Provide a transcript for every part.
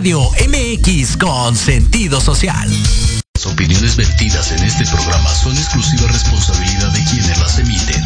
Radio MX con sentido social. Las opiniones vertidas en este programa son exclusiva responsabilidad de quienes las emiten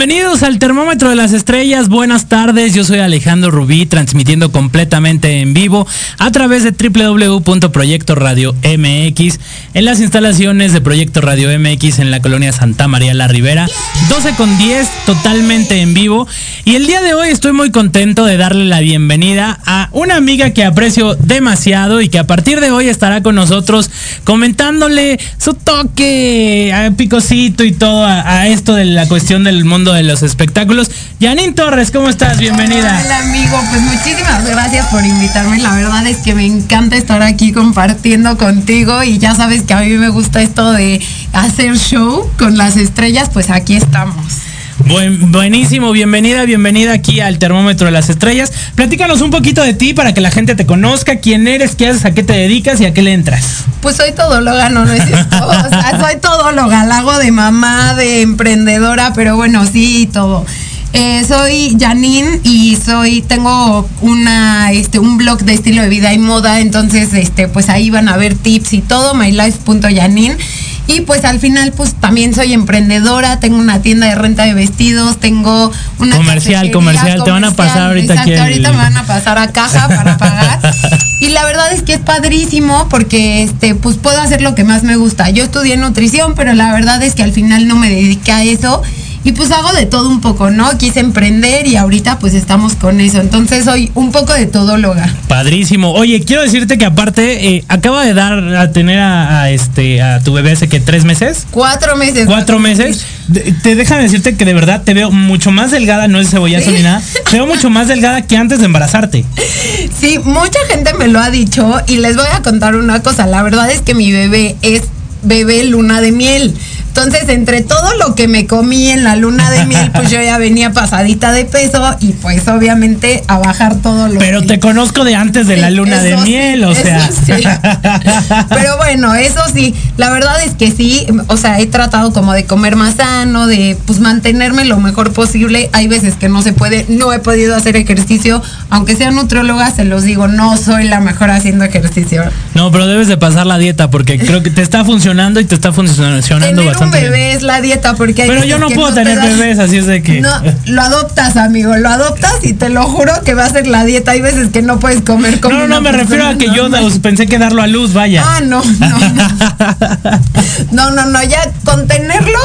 Bienvenidos al Termómetro de las Estrellas, buenas tardes, yo soy Alejandro Rubí, transmitiendo completamente en vivo a través de www.proyecto Radio en las instalaciones de Proyecto Radio MX en la colonia Santa María la Ribera, 12 con 10, totalmente en vivo. Y el día de hoy estoy muy contento de darle la bienvenida a una amiga que aprecio demasiado y que a partir de hoy estará con nosotros comentándole su toque a picosito y todo a esto de la cuestión del mundo de los espectáculos. Janine Torres, ¿cómo estás? Bienvenida. Hola amigo, pues muchísimas gracias por invitarme. La verdad es que me encanta estar aquí compartiendo contigo y ya sabes que a mí me gusta esto de hacer show con las estrellas, pues aquí estamos. Buen- buenísimo, bienvenida, bienvenida aquí al Termómetro de las Estrellas. Platícanos un poquito de ti para que la gente te conozca, quién eres, qué haces, a qué te dedicas y a qué le entras. Pues soy todóloga, no, no es esto. O sea, soy todóloga, la hago de mamá, de emprendedora, pero bueno, sí, todo. Eh, soy Janine y soy, tengo una, este, un blog de estilo de vida y moda, entonces, este, pues ahí van a ver tips y todo, mylife.janine. Y pues al final, pues también soy emprendedora, tengo una tienda de renta de vestidos, tengo una Comercial, cafetería comercial, te van a pasar ahorita exacto, aquí el- ahorita me van a pasar a caja para pagar. Y la verdad es que es padrísimo porque este pues puedo hacer lo que más me gusta. Yo estudié nutrición, pero la verdad es que al final no me dediqué a eso. Y pues hago de todo un poco, ¿no? Quise emprender y ahorita pues estamos con eso. Entonces soy un poco de todóloga. Padrísimo. Oye, quiero decirte que aparte eh, acaba de dar a tener a, a este a tu bebé hace que tres meses. Cuatro meses. Cuatro meses. De- Te dejan decirte que de verdad te veo mucho más delgada, no es cebollazo Sí. ni nada. Te veo mucho más delgada que antes de embarazarte. Sí, mucha gente me lo ha dicho y les voy a contar una cosa. La verdad es que mi bebé es bebé luna de miel. Entonces, entre todo lo que me comí en la luna de miel, pues yo ya venía pasadita de peso y pues obviamente a bajar todo lo Pero que- te conozco de antes de la luna de sí, miel, o sea. sí. Pero bueno, eso sí, la verdad es que sí, o sea, he tratado como de comer más sano, de pues mantenerme lo mejor posible. Hay veces que no se puede, no he podido hacer ejercicio, aunque sea nutrióloga, se los digo, no soy la mejor haciendo ejercicio. No, pero debes de pasar la dieta porque creo que te está funcionando y te está funcionando Tener un bebé es la dieta porque hay Pero yo no puedo te tener bebés, así es de que. No, lo adoptas, amigo, lo adoptas y te lo juro que va a ser la dieta. Hay veces que no puedes comer como No, no, me refiero a que yo pensé que darlo a luz, vaya. Ah, no, no, no. No, no, no, ya con tenerlo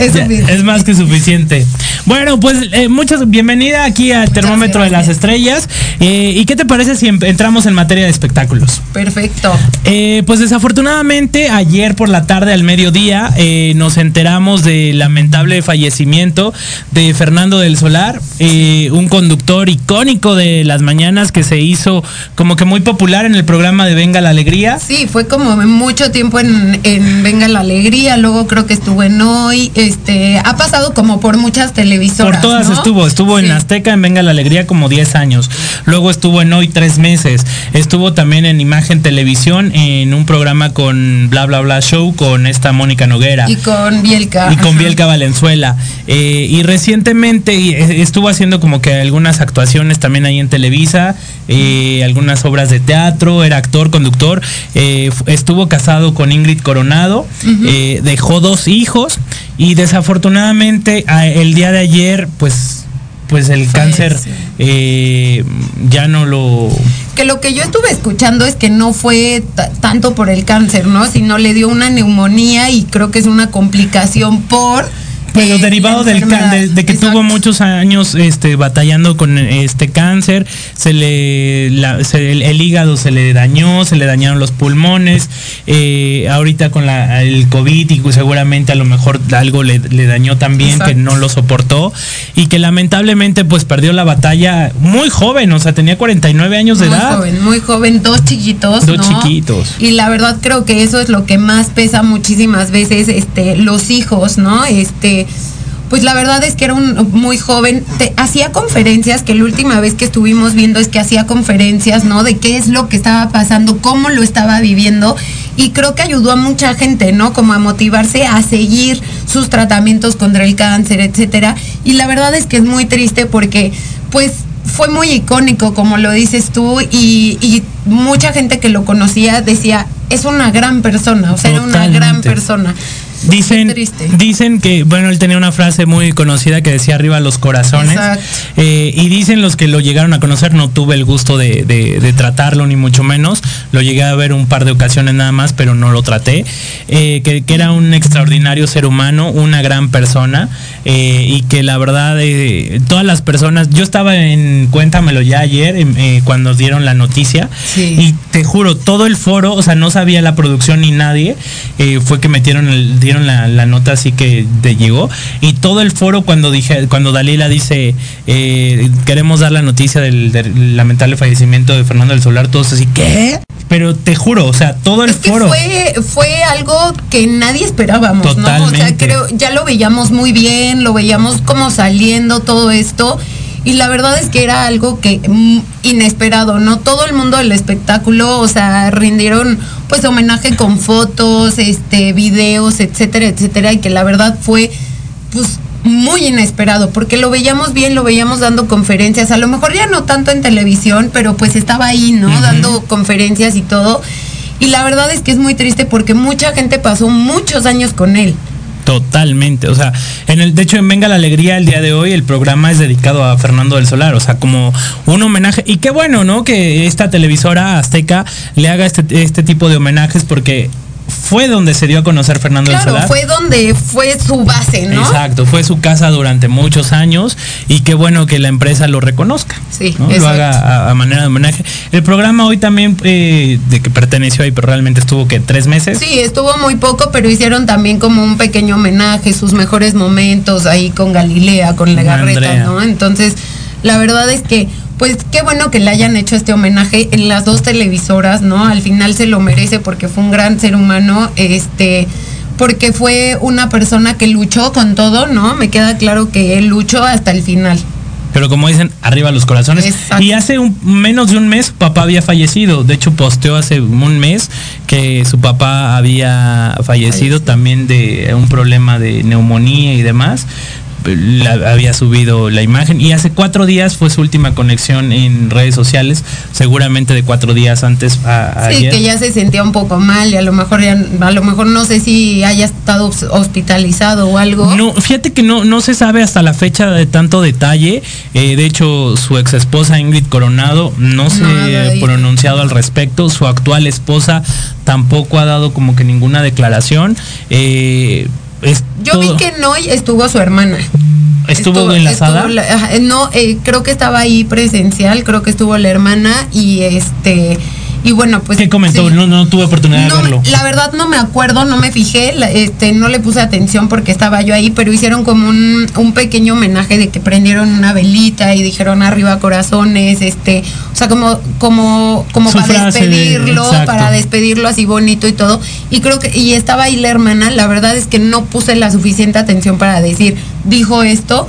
es Ya, suficiente. es más que suficiente. Bueno, pues eh, muchas bienvenida aquí al termómetro de las estrellas. Eh, ¿Y qué te parece si em- entramos en materia de espectáculos? Perfecto. Eh, pues desafortunadamente ayer por la tarde al mediodía eh, nos enteramos del lamentable fallecimiento de Fernando del Solar, eh, un conductor icónico de las mañanas que se hizo como que muy popular en el programa de Venga la Alegría. Sí, fue como mucho tiempo en, en Venga la Alegría, luego creo que estuvo en Hoy, este, ha pasado como por muchas televisoras. Por todas ¿no? estuvo, estuvo en. Azteca, en Venga la Alegría como 10 años. Luego estuvo en Hoy tres meses. Estuvo también en Imagen Televisión en un programa con Bla Bla Bla Show con esta Mónica Noguera. Y con Bielka. y con ajá. Bielka Valenzuela. Eh, y recientemente eh, estuvo haciendo como que algunas actuaciones también ahí en Televisa, eh, algunas obras de teatro, era actor, conductor. eh, estuvo casado con Ingrid Coronado, dejó dos hijos y desafortunadamente el día de ayer, pues, pues el cáncer eh, ya no lo... Que lo que yo estuve escuchando es que no fue ta- tanto por el cáncer, ¿no? Sino le dio una neumonía y creo que es una complicación por Pero eh, derivado del de, de que Exacto. tuvo muchos años este batallando con este cáncer, se le la- se- el, el hígado se le dañó, se le dañaron los pulmones, eh, ahorita con la, el COVID y seguramente a lo mejor algo le, le dañó también que no lo soportó y que lamentablemente pues perdió la batalla muy joven, o sea, tenía 49 años de muy edad. joven, muy joven, dos chiquitos, Dos ¿no? chiquitos. Y la verdad creo que eso es lo que más pesa muchísimas veces, este, los hijos, ¿no? Este, pues la verdad es que era un muy joven, te- hacía conferencias, que la última vez que estuvimos viendo es que hacía conferencias, ¿no? De qué es lo que estaba pasando, cómo lo estaba viviendo. Y creo que ayudó a mucha gente, ¿no? Como a motivarse a seguir sus tratamientos contra el cáncer, etcétera. Y la verdad es que es muy triste porque, pues, fue muy icónico, como lo dices tú, y, y mucha gente que lo conocía decía, es una gran persona, o sea, era una gran persona. Dicen, dicen que, bueno, él tenía una frase muy conocida que decía arriba los corazones. Eh, y dicen los que lo llegaron a conocer, no tuve el gusto de, de- de tratarlo ni mucho menos. Lo llegué a ver un par de ocasiones nada más, pero no lo traté. Eh, que, que era un extraordinario ser humano, una gran persona. Eh, y que la verdad, eh, todas las personas, yo estaba en Cuéntamelo ya ayer, eh, cuando dieron la noticia. Sí. Y te juro, todo el foro, o sea, no sabía la producción ni nadie, eh, fue que metieron el, dieron la, la nota así que te llegó. Y todo el foro cuando dije, cuando Dalila dice eh, queremos dar la noticia del, del lamentable fallecimiento de Fernando del Solar, todos así, ¿qué? Pero te juro, o sea, todo el Es que foro. fue, fue algo que nadie esperábamos, ¿no? O sea, Totalmente. creo, ya lo veíamos muy bien, lo veíamos como saliendo todo esto. Y la verdad es que era algo que mm, inesperado, ¿no? Todo el mundo del espectáculo, o sea, rindieron pues homenaje con fotos, este, videos, etcétera, etcétera, y que la verdad fue pues muy inesperado, porque lo veíamos bien, lo veíamos dando conferencias, a lo mejor ya no tanto en televisión, pero pues estaba ahí, ¿no? Dando conferencias y todo. Y la verdad es que es muy triste porque mucha gente pasó muchos años con él. Totalmente, o sea, en el, de hecho en Venga la Alegría el día de hoy el programa es dedicado a Fernando del Solar, o sea, como un homenaje, y qué bueno, ¿no? Que esta televisora azteca le haga este, este tipo de homenajes porque fue donde se dio a conocer Fernando Claro, Solar. fue donde fue su base, ¿no? Exacto, fue su casa durante muchos años y qué bueno que la empresa lo reconozca. Sí, ¿no? Lo haga a, a manera de homenaje. El programa hoy también, eh, de que perteneció ahí, pero realmente estuvo que tres meses. Sí, estuvo muy poco, pero hicieron también como un pequeño homenaje, sus mejores momentos ahí con Galilea, con Legarreta. ¿no? Entonces, la verdad es que, pues qué bueno que le hayan hecho este homenaje en las dos televisoras, ¿no? Al final se lo merece porque fue un gran ser humano, este, porque fue una persona que luchó con todo, ¿no? Me queda claro que él luchó hasta el final. Pero como dicen, arriba los corazones. Exacto. Y hace un, menos de un mes su papá había fallecido. De hecho, posteó hace un mes que su papá había fallecido Fallecido. también de un problema de neumonía y demás. La- había subido la imagen y hace cuatro días fue su última conexión en redes sociales, seguramente de cuatro días antes a, Sí, ayer. que ya se sentía un poco mal y a lo mejor ya, a lo mejor no sé si haya estado hos- hospitalizado o algo. No, fíjate que no, no se sabe hasta la fecha de tanto detalle. Eh, de hecho, su ex esposa Ingrid Coronado no se ha pronunciado al respecto. Su actual esposa tampoco ha dado como que ninguna declaración. Eh, es Yo vi que no estuvo su hermana. estuvo, enlazada. estuvo la- ajá, no, eh, creo que estaba ahí presencial, creo que estuvo la hermana y este y bueno, pues ¿Qué comentó? sí. No, no tuve oportunidad No, de verlo. la verdad no me acuerdo, no me fijé, este, no le puse atención porque estaba yo ahí, pero hicieron como un, un pequeño homenaje de que prendieron una velita y dijeron arriba corazones, este, o sea, como, como, como Su para de- despedirlo, para despedirlo así bonito y todo. Y creo que, y estaba ahí la hermana, la verdad es que no puse la suficiente atención para decir, dijo esto,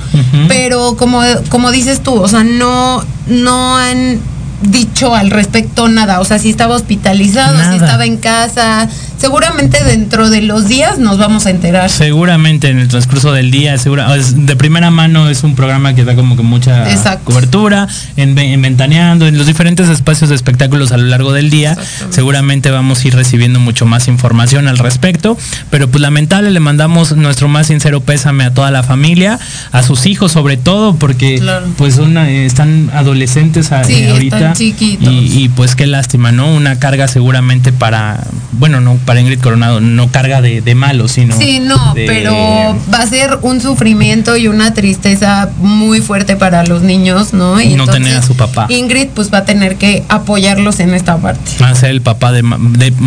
pero como, como dices tú, o sea, no, no han dicho al respecto nada, o sea, si estaba hospitalizado, Nada. si estaba en casa, seguramente dentro de los días nos vamos a enterar. Seguramente en el transcurso del día, segura, es- de primera mano es un programa que da como que mucha Exacto. cobertura, en, Ve- en Ventaneando, en los diferentes espacios de espectáculos a lo largo del día. Seguramente vamos a ir recibiendo mucho más información al respecto. Pero pues lamentable, le mandamos nuestro más sincero pésame a toda la familia, a sus hijos sobre todo, porque Claro. pues son, eh, están adolescentes a- Sí, eh, ahorita. están chiquitos. Y, y, pues qué lástima, ¿no? Una carga seguramente para, bueno, no para Ingrid Coronado, no carga de, de malo, sino... Sí, no, de- pero va a ser un sufrimiento y una tristeza muy fuerte para los niños, ¿no? Y No tener a su papá. Ingrid pues va a tener que apoyarlos en esta parte. Va a ser el papá de,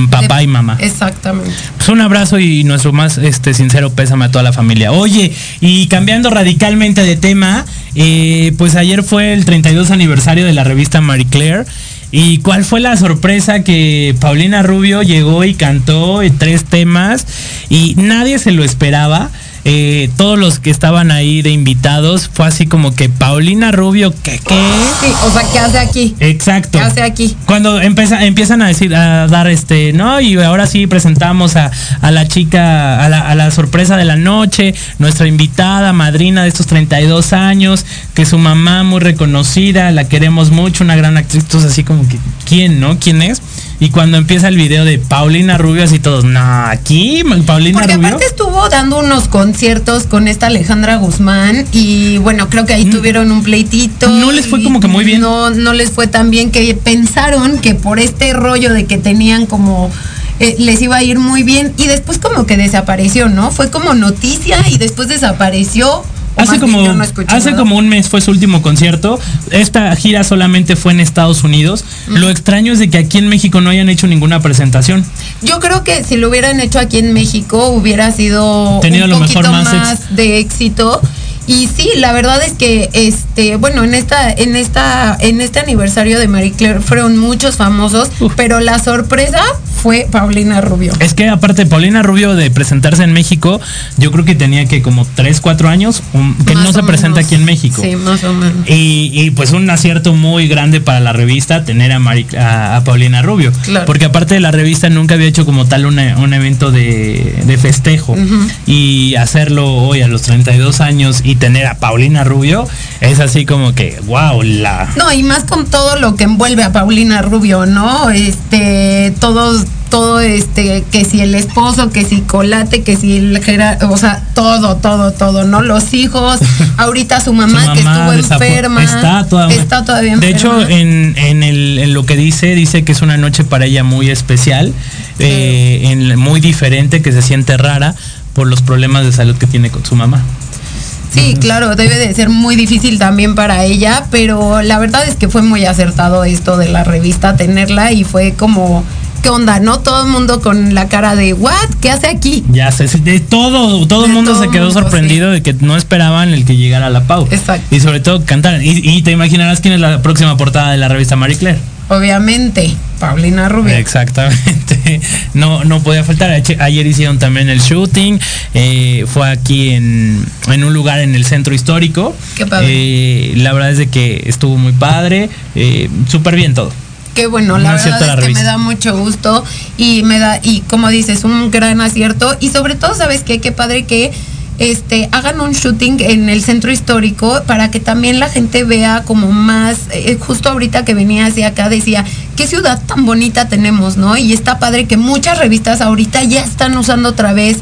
papá De- y mamá. Exactamente. Pues un abrazo y nuestro más este sincero pésame a toda la familia. Oye, y cambiando radicalmente de tema, pues ayer fue el 32 aniversario de la revista Marie Claire. ¿Y cuál fue la sorpresa que Paulina Rubio llegó y cantó tres temas y nadie se lo esperaba? Eh, todos los que estaban ahí de invitados fue así como que Paulina Rubio, ¿qué qué? Sí, o sea, ¿qué hace aquí? Exacto. ¿Qué hace aquí? Cuando empieza, empiezan a decir, a dar este, ¿no? Y ahora sí presentamos a, a la chica, a la, a la sorpresa de la noche, nuestra invitada, madrina de estos 32 años, que su mamá muy reconocida, la queremos mucho, una gran actriz, entonces así como que, ¿quién, no? ¿Quién es? Y cuando empieza el video de Paulina Rubio, así todos, no, aquí, Paulina Porque Rubio. aparte estuvo dando unos conciertos con esta Alejandra Guzmán y bueno, creo que ahí tuvieron un pleitito. Mm. No les fue como que muy bien. No, no les fue tan bien que pensaron que por este rollo de que tenían como eh, les iba a ir muy bien y después como que desapareció, ¿no? Fue como noticia y después desapareció. Hace como, no hace nada. como un mes fue su último concierto. Esta gira solamente fue en Estados Unidos. Lo extraño es de que aquí en México no hayan hecho ninguna presentación. Yo creo que si lo hubieran hecho aquí en México hubiera sido Tenido un lo mejor poquito más más, ex- de éxito. Y sí, la verdad es que este, bueno, en esta, en esta, en este aniversario de Marie Claire fueron muchos famosos, Uf. pero la sorpresa fue Paulina Rubio. Es que aparte Paulina Rubio de presentarse en México, yo creo que tenía que como 3, 4 años um, que Más no se presenta aquí en México. Sí, más o menos. Y, y, pues un acierto muy grande para la revista tener a, Mari- a, a Paulina Rubio. Claro. Porque aparte de la revista nunca había hecho como tal una- un evento de, de festejo. Y hacerlo hoy a los 32 años y tener a Paulina Rubio es así como que, wow, la... No, y más con todo lo que envuelve a Paulina Rubio, ¿no? Este, todos, todo este, que si el esposo, que si Colate, que si el Gera- o sea, todo, todo, todo, ¿no? Los hijos, ahorita su mamá, Su que estuvo enferma. Está todavía, Está todavía De enferma. hecho, en, en, el, en lo que dice, dice que es una noche para ella muy especial, eh, en- muy diferente, que se siente rara por los problemas de salud que tiene con su mamá. Sí, claro, debe de ser muy difícil también para ella, pero la verdad es que fue muy acertado esto de la revista tenerla y fue como, ¿qué onda? ¿No? Todo el mundo con la cara de, ¿what? ¿Qué hace aquí? Ya sé, de todo, todo el mundo todo se quedó mundo, sorprendido de que no esperaban el que llegara la Pau. Exacto. Y sobre todo cantar. Y, y te imaginarás quién es la próxima portada de la revista Marie Claire. Obviamente, Paulina Rubio. Exactamente. No, no podía faltar. Ayer hicieron también el shooting. eh, fue aquí en, en un lugar en el centro histórico. Qué padre. Eh, la verdad es de que estuvo muy padre. eh, Súper bien todo. Qué bueno, la verdad la es que me da mucho gusto y me da, y como dices, un gran acierto. Y sobre todo, ¿sabes qué? Qué padre que este hagan un shooting en el centro histórico para que también la gente vea como más, eh, justo ahorita que venía hacia acá decía, qué ciudad tan bonita tenemos, ¿no? Y está padre que muchas revistas ahorita ya están usando otra vez.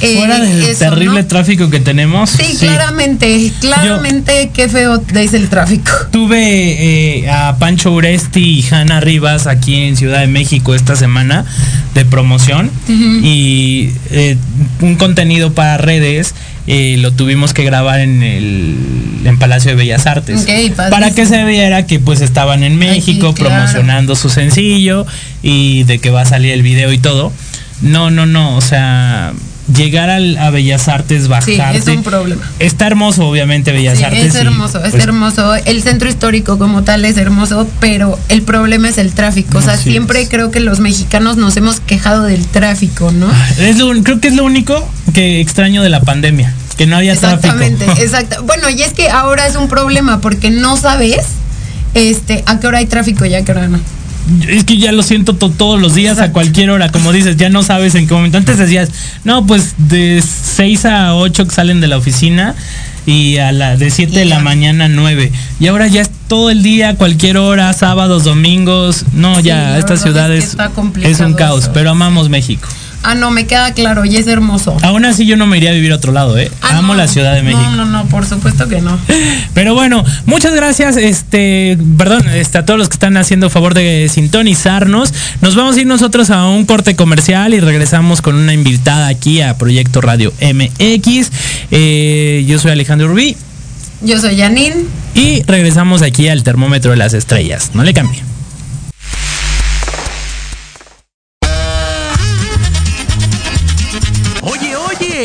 Eh, Fuera del eso, terrible ¿no? tráfico que tenemos. Sí, claramente, claramente qué feo es el tráfico. Tuve eh, a Pancho Uresti y Hanna Rivas aquí en Ciudad de México esta semana de promoción y eh, un contenido para redes eh, lo tuvimos que grabar en el en Palacio de Bellas Artes para que se viera que pues estaban en México claro. promocionando su sencillo y de que va a salir el video y todo. No, no, no, o sea, llegar al- a Bellas Artes, Sí, bajarte. es un problema. Está hermoso, obviamente, Bellas Sí, Artes. es y, hermoso, es pues, hermoso. El centro histórico como tal es hermoso, pero el problema es el tráfico. O sea, siempre es. creo que los mexicanos nos hemos quejado del tráfico, ¿no? Es lo creo que es lo único que extraño de la pandemia, que no había Exactamente, tráfico. exacto. Bueno, y es que ahora es un problema porque no sabes este a qué hora hay tráfico y a qué hora no. Es que ya lo siento to- todos los días, a cualquier hora, como dices, ya no sabes en qué momento. Antes decías, no, pues de 6 a 8 que salen de la oficina y a la de 7 de la mañana 9. Y ahora ya es todo el día, cualquier hora, sábados, domingos. No, Sí, ya, esta ciudad es que es, un caos, eso. pero amamos México. Ah, no, me queda claro, y es hermoso. Aún así yo no me iría a vivir a otro lado, ¿eh? Ah, Amo no. la Ciudad de México. No, no, no, por supuesto que no. Pero bueno, muchas gracias, este, perdón, este, a todos los que están haciendo favor de sintonizarnos. Nos vamos a ir nosotros a un corte comercial y regresamos con una invitada aquí a Proyecto Radio MX. Eh, yo soy Alejandro Rubí Yo soy Janine. y regresamos aquí al termómetro de las estrellas. No le cambie.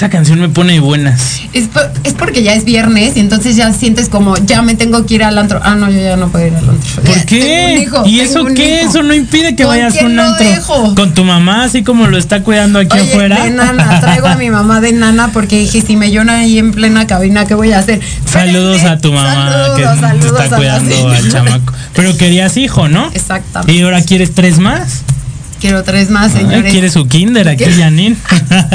Esa canción me pone de buenas. Es, por- es porque ya es viernes y entonces ya sientes como, ya me tengo que ir al antro. Ah, no, yo ya no puedo ir al antro. ¿Por qué? hijo, ¿Y eso qué? hijo. Eso no impide que ¿Con vayas a un antro. dejo? Con tu mamá, así como lo está cuidando aquí Oye, afuera. de nana, traigo a mi mamá de nana porque dije, si me llora ahí en plena cabina, ¿qué voy a hacer? Saludos a tu mamá Saludos, que te saludos está a la cuidando al chamaco. Pero querías hijo, ¿no? Exactamente. Y ahora quieres tres más. Quiero tres más, Ay, señores. quiere su kinder aquí, ¿Qué? Janine.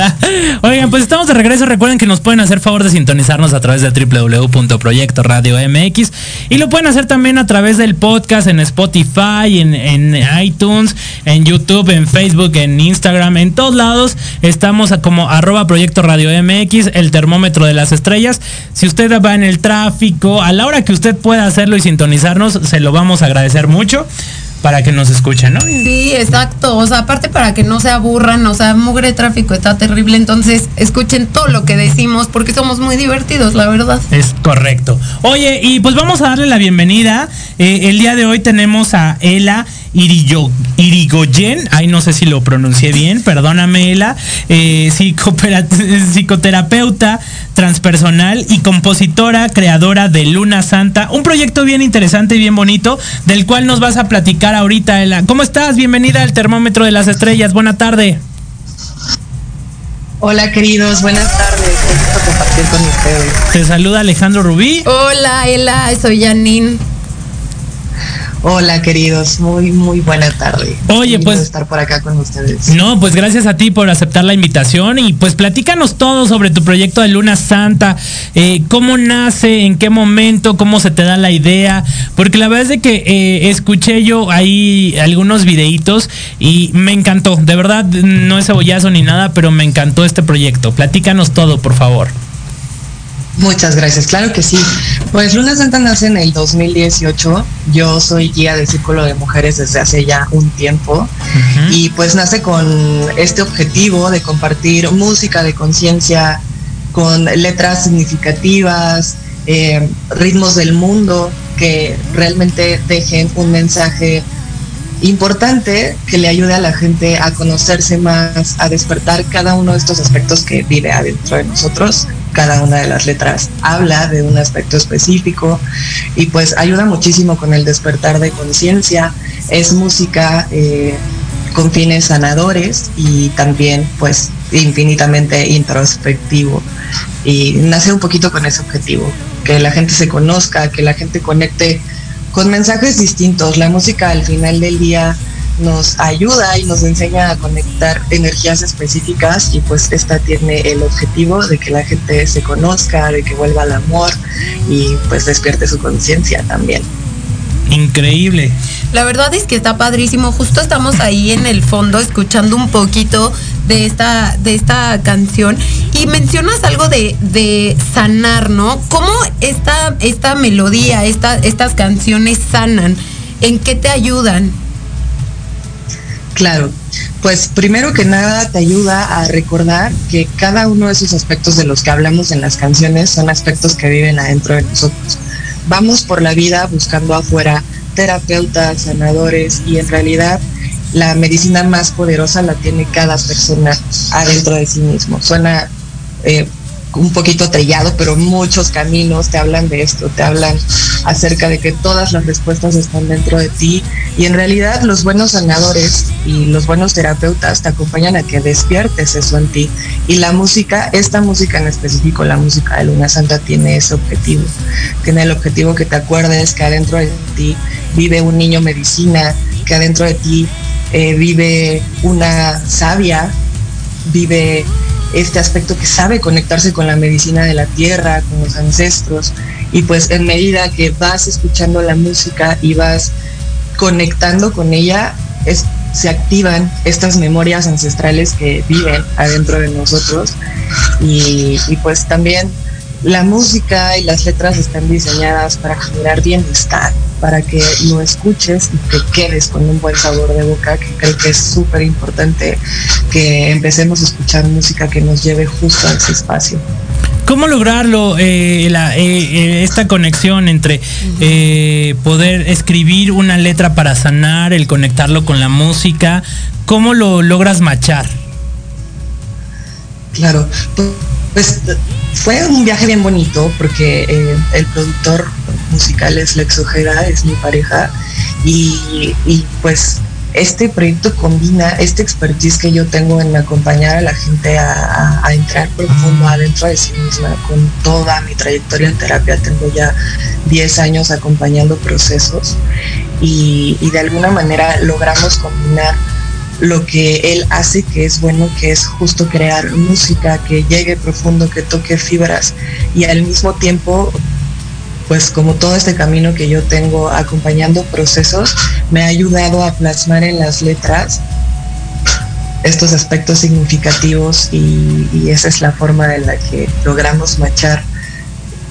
Oigan, pues estamos de regreso. Recuerden que nos pueden hacer favor de sintonizarnos a través de www.proyecto radio MX y lo pueden hacer también a través del podcast en Spotify, en, en iTunes, en YouTube, en Facebook, en Instagram, en todos lados. Estamos como arroba Proyecto Radio MX, el termómetro de las estrellas. Si usted va en el tráfico, a la hora que usted pueda hacerlo y sintonizarnos, se lo vamos a agradecer mucho para que nos escuchen, ¿no? Sí, exacto. O sea, aparte para que no se aburran, o sea, mugre de tráfico está terrible. Entonces, escuchen todo lo que decimos porque somos muy divertidos, la verdad. Es correcto. Oye, y pues vamos a darle la bienvenida. Eh, el día de hoy tenemos a Ela Irigoyen. Ay, no sé si lo pronuncié bien, perdóname, Ela. Eh, psicoterapeuta transpersonal y compositora, creadora de Luna Santa. Un proyecto bien interesante y bien bonito, del cual nos vas a platicar ahorita, Ela. ¿Cómo estás? Bienvenida al Termómetro de las Estrellas. Buena tarde. Hola queridos, buenas tardes. Qué gusto compartir con ustedes. Te saluda Alejandro Rubí. Hola, Ela, soy Janine. Hola queridos, muy muy buena tarde. Oye, pues- estar por acá con ustedes. No, pues gracias a ti por aceptar la invitación y pues platícanos todo sobre tu proyecto de Luna Santa, eh, cómo nace, en qué momento, cómo se te da la idea, porque la verdad es de que eh, escuché yo ahí algunos videitos y me encantó, de verdad no es cebollazo ni nada, pero me encantó este proyecto. Platícanos todo, por favor. Muchas gracias, claro que sí. Pues Luna Santa nace en el 2018. Yo soy guía del Círculo de Mujeres desde hace ya un tiempo. Y pues nace con este objetivo de compartir música de conciencia con letras significativas, eh, ritmos del mundo que realmente dejen un mensaje importante que le ayude a la gente a conocerse más, a despertar cada uno de estos aspectos que vive adentro de nosotros. Cada una de las letras habla de un aspecto específico y pues ayuda muchísimo con el despertar de conciencia. Es música eh, con fines sanadores y también pues infinitamente introspectivo. Y nace un poquito con ese objetivo, que la gente se conozca, que la gente conecte con mensajes distintos. La música al final del día nos ayuda y nos enseña a conectar energías específicas y pues esta tiene el objetivo de que la gente se conozca, de que vuelva al amor y pues despierte su conciencia también. Increíble. La verdad es que está padrísimo. Justo estamos ahí en el fondo escuchando un poquito de esta, de esta canción. Y mencionas algo de, de sanar, ¿no? ¿Cómo esta, esta melodía, esta, estas canciones sanan? ¿En qué te ayudan? Claro, pues primero que nada te ayuda a recordar que cada uno de esos aspectos de los que hablamos en las canciones son aspectos que viven adentro de nosotros. Vamos por la vida buscando afuera terapeutas, sanadores y en realidad la medicina más poderosa la tiene cada persona adentro de sí mismo. Suena eh, un poquito trillado, pero muchos caminos te hablan de esto, te hablan acerca de que todas las respuestas están dentro de ti. Y en realidad los buenos sanadores y los buenos terapeutas te acompañan a que despiertes eso en ti. Y la música, esta música en específico, la música de Luna Santa tiene ese objetivo, tiene el objetivo que te acuerdes que adentro de ti vive un niño medicina, que adentro de ti eh, vive una sabia, vive este aspecto que sabe conectarse con la medicina de la tierra, con los ancestros, y pues en medida que vas escuchando la música y vas conectando con ella, es, se activan estas memorias ancestrales que viven adentro de nosotros, y, y pues también la música y las letras están diseñadas para generar bienestar, para que lo escuches y te quedes con un buen sabor de boca, que creo que es súper importante que empecemos a escuchar música que nos lleve justo a ese espacio. ¿Cómo lograrlo, eh, la- eh, eh, esta conexión entre eh, poder escribir una letra para sanar, el conectarlo con la música? ¿Cómo lo logras machar? Claro, Pues fue un viaje bien bonito porque eh, el productor musical es Lex Ojeda, es mi pareja, y, y, pues este proyecto combina este expertise que yo tengo en acompañar a la gente a, a, a, entrar profundo adentro de sí misma con toda mi trayectoria en terapia. Tengo ya 10 años acompañando procesos y, y de alguna manera logramos combinar lo que él hace que es bueno, que es justo crear música que llegue profundo, que toque fibras y al mismo tiempo pues como todo este camino que yo tengo acompañando procesos, me ha ayudado a plasmar en las letras estos aspectos significativos y, esa es la forma en la que logramos machar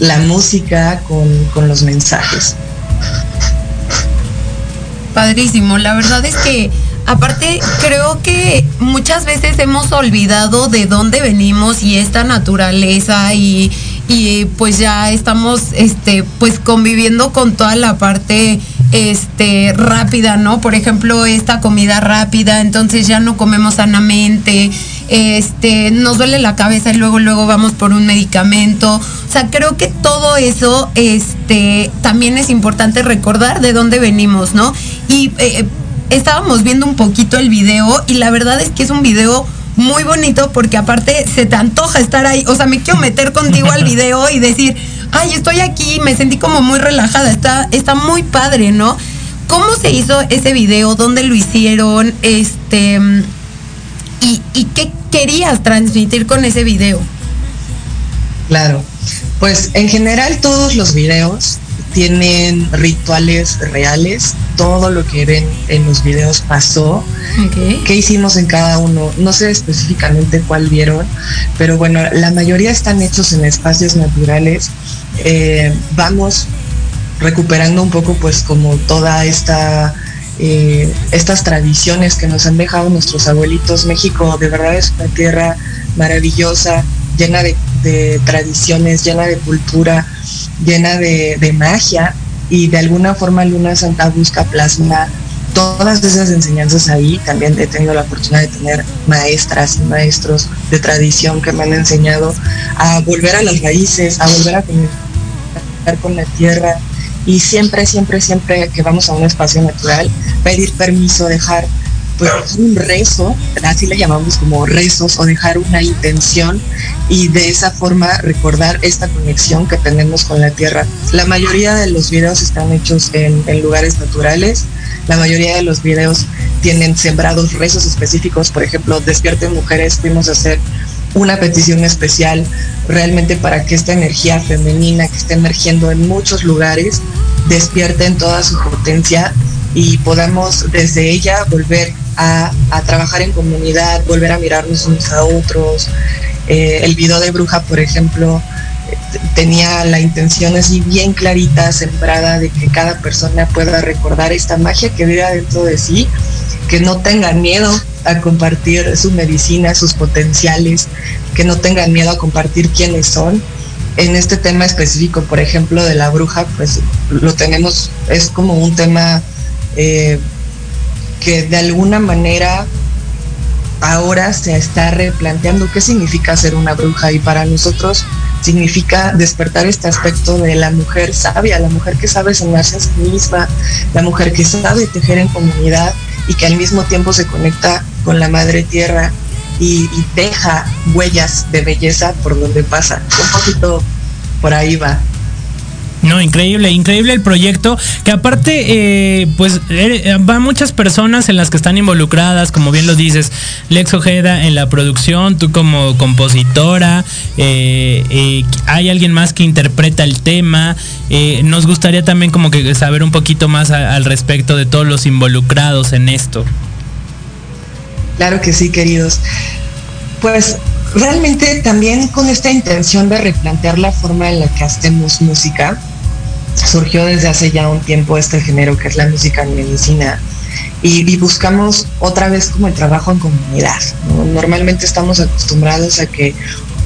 la música con, con los mensajes. Padrísimo, la verdad es que aparte creo que muchas veces hemos olvidado de dónde venimos y esta naturaleza y, y pues ya estamos este pues conviviendo con toda la parte este rápida, ¿no? Por ejemplo, esta comida rápida, entonces ya no comemos sanamente, este, nos duele la cabeza y luego luego vamos por un medicamento. O sea, creo que todo eso este también es importante recordar de dónde venimos, ¿no? Y eh, estábamos viendo un poquito el video y la verdad es que es un video muy bonito porque aparte se te antoja estar ahí. O sea, me quiero meter contigo al video y decir, ay, estoy aquí, me sentí como muy relajada. Está, está muy padre, ¿no? ¿Cómo se hizo ese video? ¿Dónde lo hicieron? Este. ¿Y, y qué querías transmitir con ese video? Claro. Pues en general todos los videos tienen rituales reales. Todo lo que ven en los videos pasó. Okay. ¿Qué hicimos en cada uno? No sé específicamente cuál vieron, pero bueno, la mayoría están hechos en espacios naturales. Eh, vamos recuperando un poco pues como toda esta eh, estas tradiciones que nos han dejado nuestros abuelitos. México de verdad es una tierra maravillosa, llena de, de tradiciones, llena de cultura, llena de, de, magia y de alguna forma Luna Santa busca plasmar todas esas enseñanzas ahí. También he tenido la oportunidad de tener maestras y maestros de tradición que me han enseñado a volver a las raíces, a volver a conectar con la tierra, y siempre, siempre, siempre que vamos a un espacio natural, pedir permiso, dejar pues un rezo, así le llamamos como rezos, o dejar una intención y de esa forma recordar esta conexión que tenemos con la tierra. La mayoría de los videos están hechos en, en lugares naturales, la mayoría de los videos tienen sembrados rezos específicos, por ejemplo, Despierten Mujeres, fuimos a hacer una petición especial realmente para que esta energía femenina que está emergiendo en muchos lugares despierte en toda su potencia y podamos desde ella volver a, trabajar en comunidad, volver a mirarnos unos a otros. Eh, el video de Bruja, por ejemplo, tenía la intención así bien clarita, sembrada, de que cada persona pueda recordar esta magia que vive dentro de sí, que no tengan miedo a compartir su medicina, sus potenciales, que no tengan miedo a compartir quiénes son. En este tema específico, por ejemplo, de la bruja, pues lo tenemos, es como un tema eh, que de alguna manera ahora se está replanteando qué significa ser una bruja y para nosotros significa despertar este aspecto de la mujer sabia, la mujer que sabe sanarse a sí misma, la mujer que sabe tejer en comunidad y que al mismo tiempo se conecta con la madre tierra y, y deja huellas de belleza por donde pasa. Un poquito por ahí va. No, increíble, increíble el proyecto, que aparte, eh, pues, eh, va muchas personas en las que están involucradas, como bien lo dices, Lex Ojeda en la producción, tú como compositora, eh, hay alguien más que interpreta el tema, nos gustaría también como que saber un poquito más al respecto de todos los involucrados en esto. Claro que sí, queridos. Pues realmente también con esta intención de replantear la forma en la que hacemos música, surgió desde hace ya un tiempo este género que es la música en medicina y, buscamos otra vez como el trabajo en comunidad. ¿no? Normalmente estamos acostumbrados a que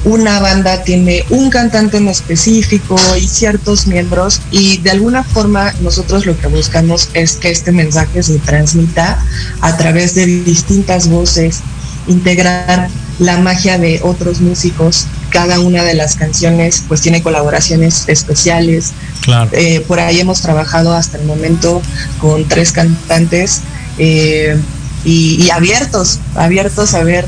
una banda tiene un cantante en específico y ciertos miembros y de alguna forma nosotros lo que buscamos es que este mensaje se transmita a través de distintas voces, integrar la magia de otros músicos cada una de las canciones pues tiene colaboraciones especiales. Claro. Eh, por ahí hemos trabajado hasta el momento con tres cantantes eh, y, y abiertos, abiertos a ver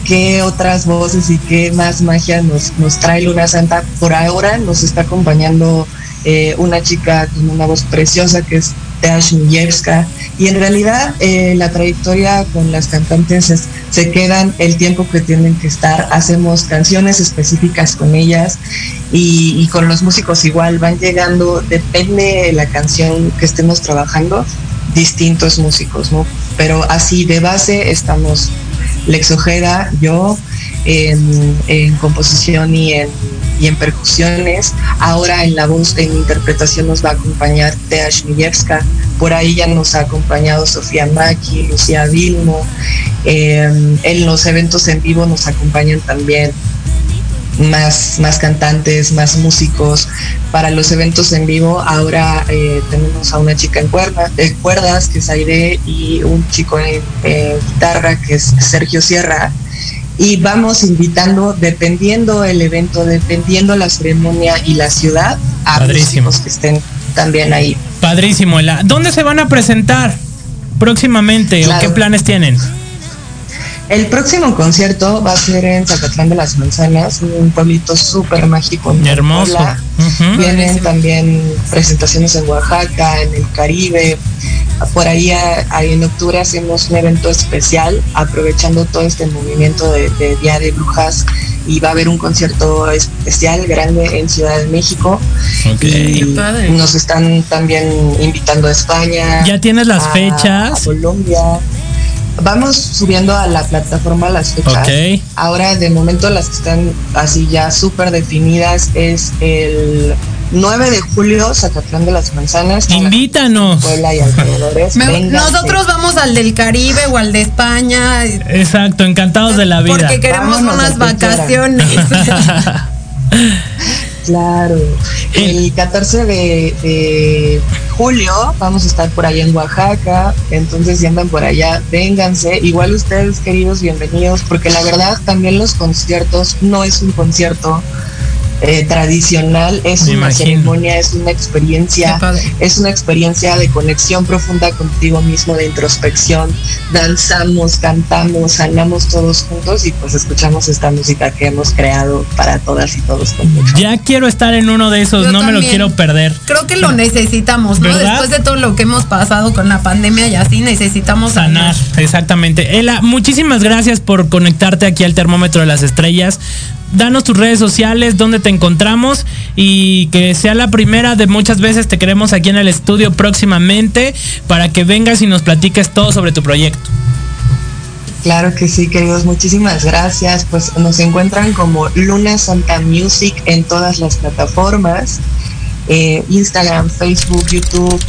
qué otras voces y qué más magia nos, nos trae Luna Santa. Por ahora nos está acompañando eh, una chica con una voz preciosa que es Teash Mijewska y en realidad eh, la trayectoria con las cantantes es- se quedan el tiempo que tienen que estar, hacemos canciones específicas con ellas y, y con los músicos igual van llegando, depende de la canción que estemos trabajando, distintos músicos, ¿no? Pero así de base estamos Lex Ojeda, yo en, en composición y en, y en percusiones. Ahora en la voz, en interpretación nos va a acompañar Tea Shmiyevska. Por ahí ya nos ha acompañado Sofía Maki, Lucía Vilmo. Eh, en los eventos en vivo nos acompañan también más, más cantantes, más músicos. Para los eventos en vivo ahora eh, tenemos a una chica en cuerda- eh, cuerdas, que es Aide, y un chico en guitarra, que es Sergio Sierra. Y vamos invitando, dependiendo el evento, dependiendo la ceremonia y la ciudad, a Padrísimo. músicos que estén también ahí. Padrísimo. Ela. ¿Dónde se van a presentar próximamente o qué planes tienen? El próximo concierto va a ser en Zacatlán de las Manzanas, un pueblito súper mágico. Hermoso. Ujú. Vienen también presentaciones en Oaxaca, en el Caribe. Por ahí a- ahí en octubre hacemos un evento especial aprovechando todo este movimiento de, de Día de Brujas y va a haber un concierto especial grande en Ciudad de México. Ok. Y padre. nos están también invitando a España. ¿Ya tienes las a- fechas? a Colombia. Vamos subiendo a la plataforma las fechas. Ok. Ahora, de momento, las que están así ya súper definidas es el 9 de julio, Zacatlán de las Manzanas. Invítanos. Puebla y alrededores. Me- nosotros vamos al del Caribe o al de España. Exacto, encantados de la vida. Porque queremos Vámonos unas vacaciones. Claro. El 14 de, de julio vamos a estar por allá en Oaxaca. Entonces, si andan por allá, vénganse. Igual ustedes, queridos, bienvenidos. Porque la verdad, también los conciertos no es un concierto eh, tradicional, es Me una imagino. ceremonia, es una experiencia. Es una experiencia de conexión profunda contigo mismo, de introspección. Danzamos, cantamos, sanamos todos juntos y pues escuchamos esta música que hemos creado para todas y todos mucho Ya quiero estar en uno de esos, Yo no me lo quiero perder. Creo que lo necesitamos, ¿no? ¿Verdad? Después de todo lo que hemos pasado con la pandemia y así, necesitamos Sanar, sanar. exactamente. Ela, muchísimas gracias por conectarte aquí al termómetro de las estrellas. Danos tus redes sociales, dónde te encontramos y que sea la primera de muchas veces te queremos aquí en el estudio próximamente para que vengas y nos platiques todo sobre tu proyecto. Claro que sí, queridos, muchísimas gracias. Pues nos encuentran como Luna Santa Music en todas las plataformas, eh, Instagram, Facebook, YouTube.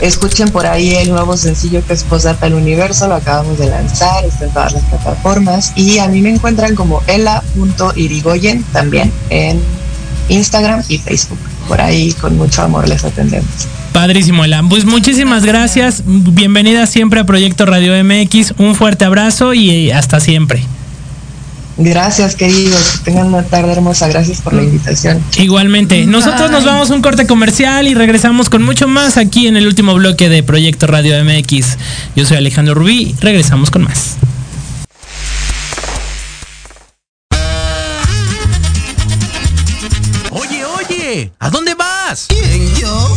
Escuchen por ahí el nuevo sencillo que es Posdata al Universo, lo acabamos de lanzar, está en todas las plataformas. Y a mí me encuentran como ela.irigoyen también en Instagram y Facebook. Por ahí con mucho amor les atendemos. Padrísimo, Ela. Pues muchísimas gracias. Bienvenida siempre a Proyecto Radio MX. Un fuerte abrazo y hasta siempre. Gracias, queridos. Que tengan una tarde hermosa. Gracias por la invitación. Igualmente, nosotros nos vamos a un corte comercial y regresamos con mucho más aquí en el último bloque de Proyecto Radio MX. Yo soy Alejandro Rubí, regresamos con más. Oye, oye, ¿a dónde vas? ¿Quién, yo?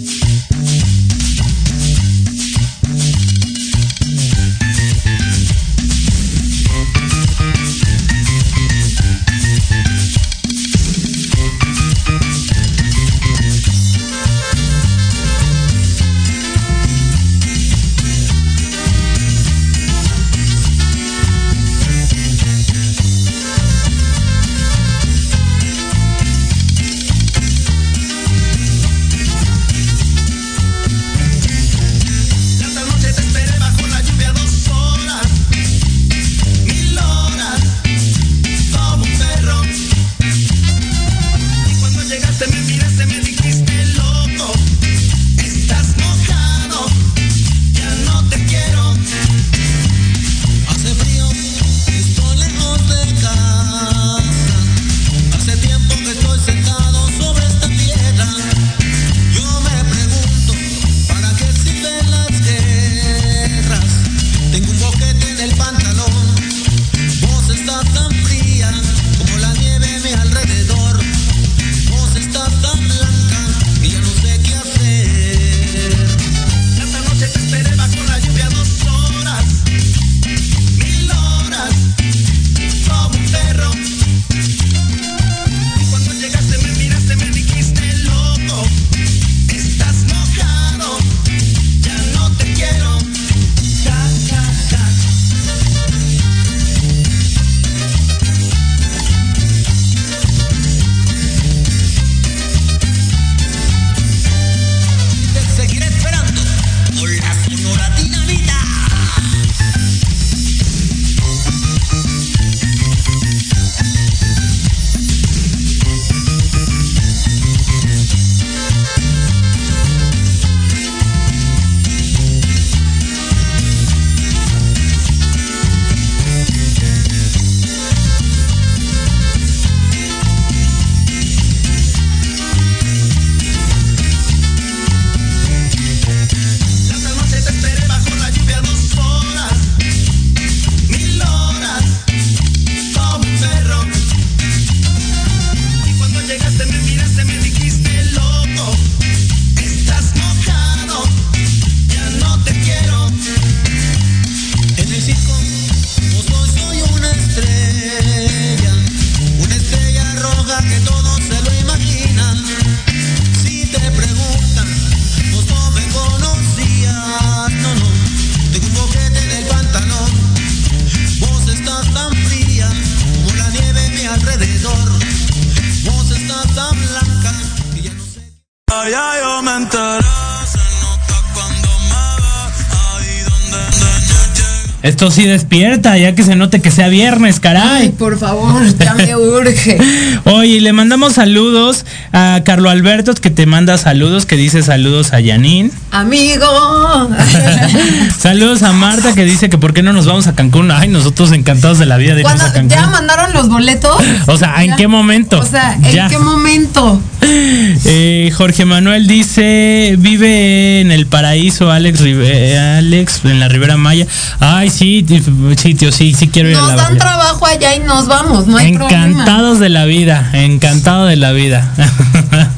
Esto sí despierta, ya que se note que sea viernes, Ay, caray. por favor, ya me urge. Oye, le mandamos saludos a Carlo Alberto, que te manda saludos, que dice saludos a Yanin. Amigo. Saludos a Marta, que dice que por qué no nos vamos a Cancún. Ay, nosotros encantados de la vida de irnos a Cancún. ya mandaron los boletos. O sea, ¿en Ya. qué momento? O sea, ¿en Ya. qué momento? Eh, Jorge Manuel dice, vive en el paraíso Alex, eh, Alex en la Ribera Maya. Ay, sí, sí, tío, sí, sí quiero ir a Nos la dan playa. trabajo allá y nos vamos, no hay problema. Encantados de la vida, encantado de la vida.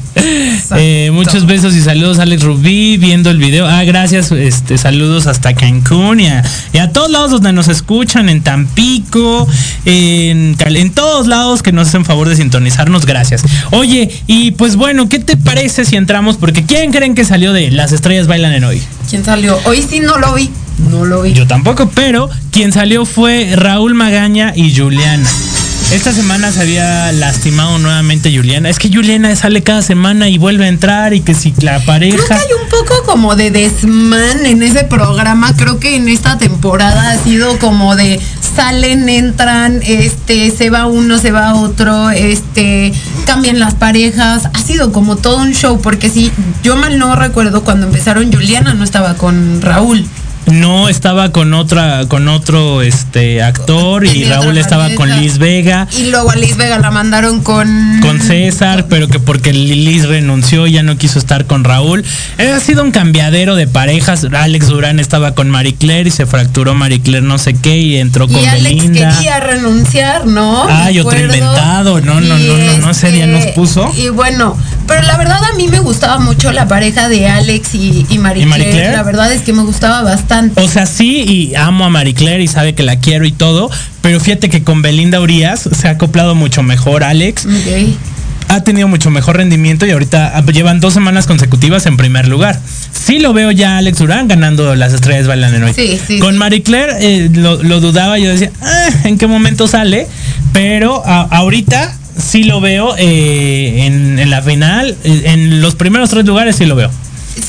Eh, muchos besos y saludos Alex Rubí viendo el video. Ah, gracias, este, saludos hasta Cancún y a, y a todos lados donde nos escuchan, en Tampico, en, en todos lados que nos hacen favor de sintonizarnos, gracias. Oye, y pues bueno, ¿qué te parece si entramos? Porque ¿quién creen que salió de Las Estrellas Bailan en Hoy? ¿Quién salió? Hoy sí no lo vi. No lo vi. Yo tampoco, pero quien salió fue Raúl Magaña y Juliana. Esta semana se había lastimado nuevamente Juliana. Es que Juliana sale cada semana y vuelve a entrar y que si la pareja. Creo que hay un poco como de desmán en ese programa. Creo que en esta temporada ha sido como de salen, entran, este, se va uno, se va otro, este, cambian las parejas. Ha sido como todo un show, porque si yo mal no recuerdo cuando empezaron, Juliana no estaba con Raúl. No estaba con otra, con otro este actor y Raúl estaba con. Liz Vega. Y luego a Liz Vega la mandaron con. Con César, pero que porque Liz renunció ya no quiso estar con Raúl. Eh, Ha sido un cambiadero de parejas. Alex Durán estaba con Marie Claire y se fracturó Marie Claire no sé qué y entró con Y Alex Belinda. quería renunciar, ¿no? Ay, otro inventado. No, no, no, no, no, ese día nos puso. Y bueno, pero la verdad a mí me gustaba mucho la pareja de Alex y, y Marie, ¿Y. Claire? La verdad es que me gustaba bastante. O sea, sí, y amo a Marie Claire y sabe que la quiero y todo, pero fíjate que con Belinda Urias se ha acoplado mucho mejor Alex. Ha tenido mucho mejor rendimiento y ahorita ah, llevan dos semanas consecutivas en primer lugar. Sí lo veo ya a Alex Durán ganando las estrellas bailan en hoy. Sí, sí, Con. Marie Claire eh, lo, lo dudaba, yo decía, "Ah, ¿en qué momento sale? Pero a- ahorita sí lo veo eh, en, en la final, eh, en los primeros tres lugares sí lo veo.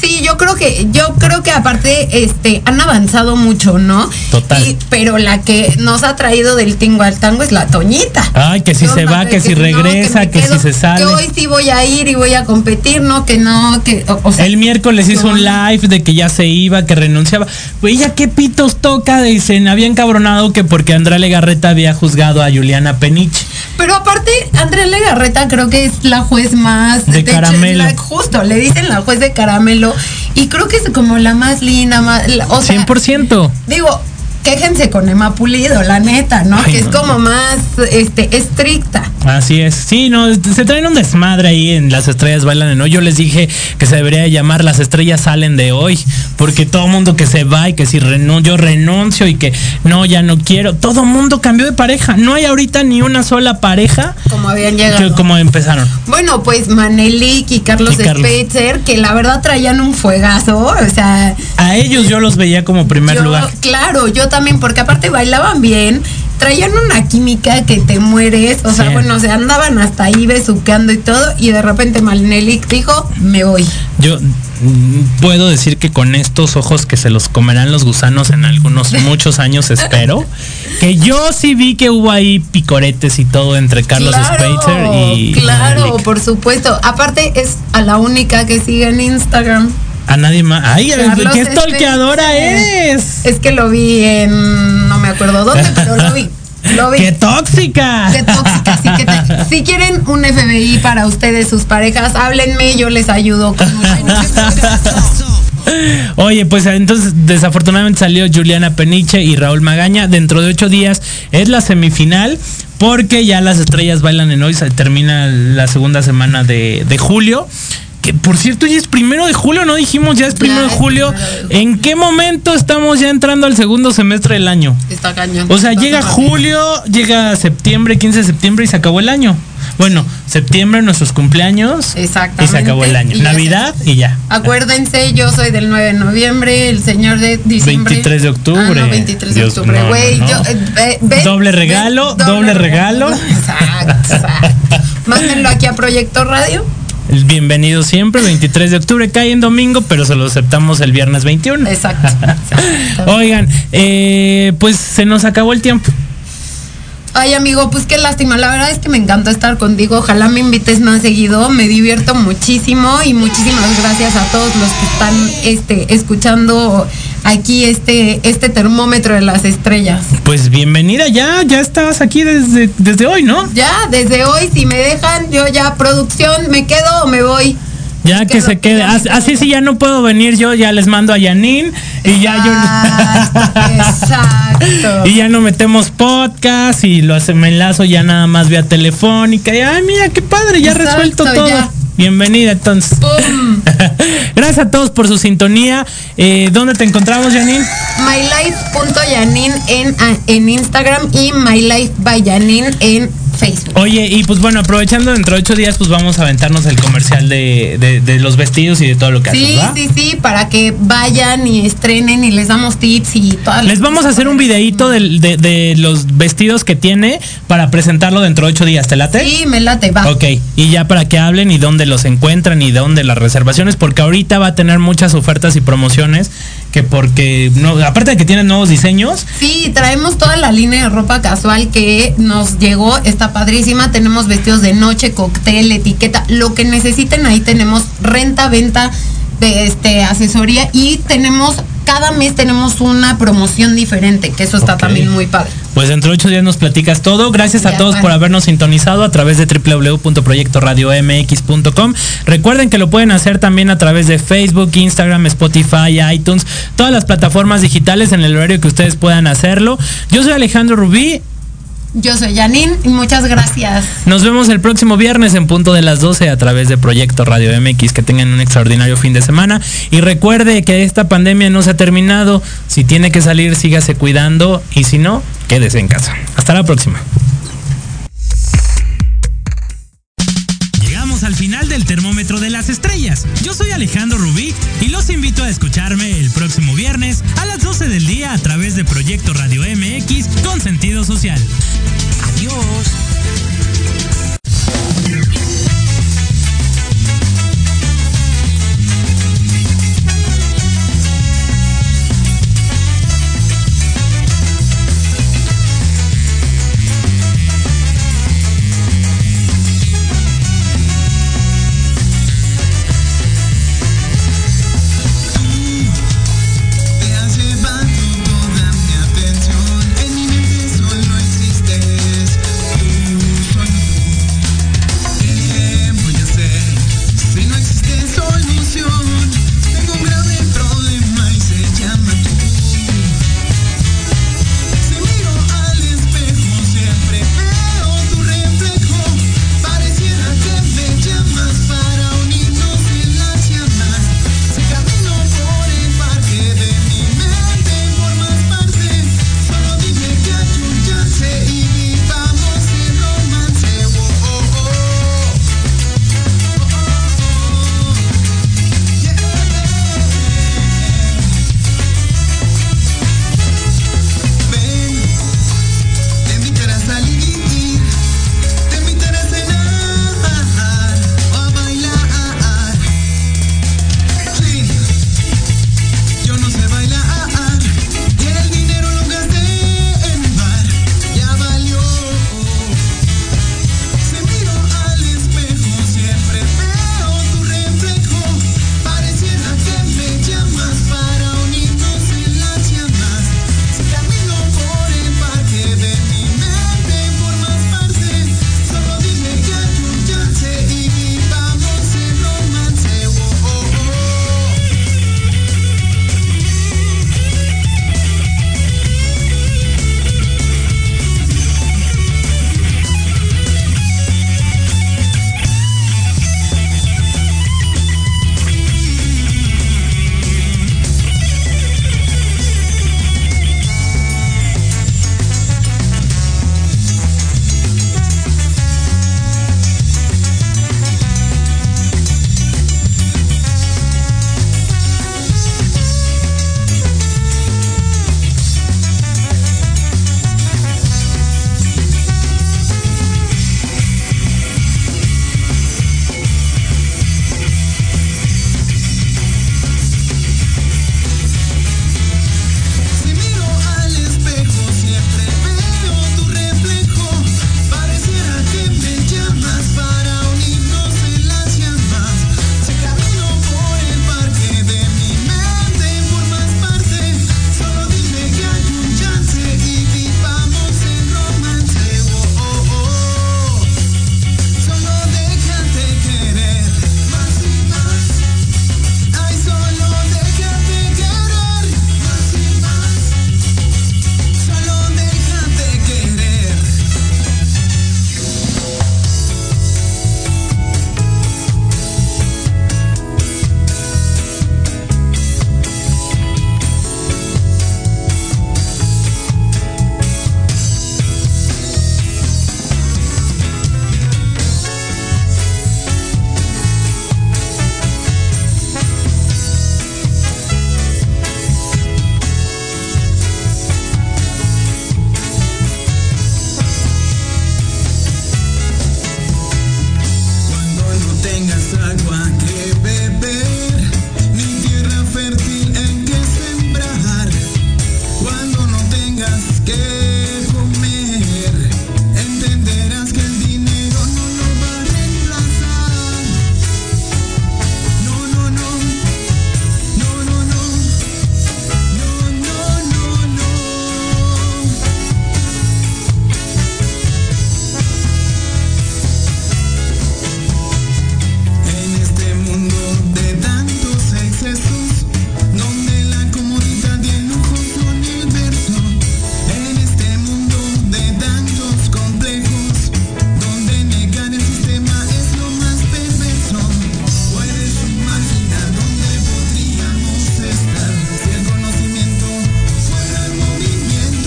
Sí, yo creo que, yo creo que aparte, este, han avanzado mucho, ¿no? Total. Y- pero la que nos ha traído del tingo al tango es la Toñita. Ay, que si ¿Qué se va, que si regresa, que si se sale. Que hoy sí voy a ir y voy a competir, no, que no, que, o, o sea, El miércoles hizo un live de que ya se iba, que renunciaba. Güey, ya qué pitos toca, dicen. Había encabronado que porque Andrea Legarreta había juzgado a Juliana Peniche. Pero aparte, Andrea Legarreta creo que es la juez más De hecho, caramelo. la- justo, le dicen la juez de caramelo. Y creo que es como la más linda, más, la- o sea, 100%. digo, quéjense con Emma Pulido, la neta, ¿no? Ay, que es no. como más este estricta. Así es. Sí, no, se traen un desmadre ahí en Las Estrellas Bailan en Hoy. Yo les dije que se debería de llamar Las Estrellas Salen de Hoy. Porque todo mundo que se va y que si renu- yo renuncio y que no, ya no quiero. Todo mundo cambió de pareja. No hay ahorita ni una sola pareja Como habían que llegado. como empezaron. Bueno, pues Manelik y Carlos Y Carlos. Spitzer, que la verdad traían un fuegazo, o sea, A ellos yo los veía como primer yo, lugar. claro, yo también, porque aparte bailaban bien, traían una química que te mueres, o sea, Sí. bueno, se andaban hasta ahí besuqueando y todo, y de repente Manelik dijo, me voy. Yo mm, puedo decir que con estos ojos que se los comerán los gusanos en algunos muchos años, espero, que yo sí vi que hubo ahí picoretes y todo entre Carlos claro, Spacer y Claro, por supuesto. Aparte es a la única que sigue en Instagram. A nadie más. Ay, Carlos qué stalkeadora Spacer. eres. Es que lo vi en no me acuerdo dónde, pero lo vi. Lo vi. ¡Qué tóxica! Qué tóxica. Así que te- si quieren un FBI para ustedes, sus parejas, háblenme, yo les ayudo con Oye, pues entonces desafortunadamente salió Juliana Peniche y Raúl Magaña. Dentro de ocho días es la semifinal porque ya las estrellas bailan en hoy. Se termina la segunda semana de, de julio. Que por cierto ya es primero de julio, ¿no? Dijimos ya es primero de julio. primero de julio. ¿En qué momento estamos ya entrando al segundo semestre del año? Está cañón. O sea, Está llega julio, llega septiembre, 15 de septiembre y se acabó el año. Bueno, septiembre nuestros cumpleaños. Exactamente. Y se acabó el año. Y Navidad y ya. Acuérdense, yo soy del 9 de noviembre, el señor de diciembre. 23 de octubre. Ah, no, 23 de Dios, octubre, no, no, yo, eh, ve- ve- Doble regalo, doble regalo. Exacto, exacto. Mándenlo aquí a Proyecto Radio. Bienvenido siempre, 23 de octubre, cae en domingo, pero se lo aceptamos el viernes 21. Exacto. Oigan, eh, pues se nos acabó el tiempo. Ay, amigo, pues qué lástima. La verdad es que me encantó estar contigo. Ojalá me invites más seguido. Me divierto muchísimo y muchísimas gracias a todos los que están este, escuchando aquí este, este termómetro de las estrellas. Pues bienvenida, ya, ya estabas aquí desde, desde hoy, ¿no? Ya, desde hoy, si me dejan, yo ya, producción, ¿me quedo o me voy? Ya que se quede. Así, así si ya no puedo venir yo, ya les mando a Yanin y ya yo. Exacto. y ya no metemos podcast y lo me enlazo ya nada más vía telefónica. Y ay, mira, qué padre, ya Exacto, resuelto todo. ya. Bienvenida entonces. Gracias a todos por su sintonía. Eh, ¿Dónde te encontramos, Yanin? mylife.yanin en, en Instagram y mylife.yanin en Facebook. Oye, y pues bueno, aprovechando dentro de ocho días, pues vamos a aventarnos el comercial de, de- de los vestidos y de todo lo que haces, Sí, ¿va? sí, sí, para que vayan y estrenen y les damos tips y todas Les vamos a hacer un videíto del- de, de los vestidos que tiene para presentarlo dentro de ocho días. ¿Te late? Sí, me late, va. Ok, y ya para que hablen y dónde los encuentran y dónde las reservaciones, porque ahorita va a tener muchas ofertas y promociones que porque, no, aparte de que tienen nuevos diseños, Sí, traemos toda la línea de ropa casual que nos llegó, está padrísima. Tenemos vestidos de noche, cóctel, etiqueta, lo que necesiten ahí tenemos renta, venta de este asesoría y tenemos cada mes tenemos una promoción diferente, que eso está también muy padre. Pues dentro de ocho días nos platicas todo. Gracias a todos por habernos sintonizado a través de www.proyectoradiomx.com. Recuerden que lo pueden hacer también a través de Facebook, Instagram, Spotify, iTunes, todas las plataformas digitales en el horario que ustedes puedan hacerlo. Yo soy Alejandro Rubí, Yo soy Janine y muchas gracias. Nos vemos el próximo viernes en punto de las 12 a través de Proyecto Radio MX. Que tengan un extraordinario fin de semana. Y recuerde que esta pandemia no se ha terminado. Si tiene que salir, sígase cuidando. Y si no, quédese en casa. Hasta la próxima. Llegamos al final del termómetro de las estrellas. Yo soy Alejandro Rubí y los invito a escucharme el próximo viernes a las 12 del día a través de Proyecto Radio MX con sentido social. Adiós.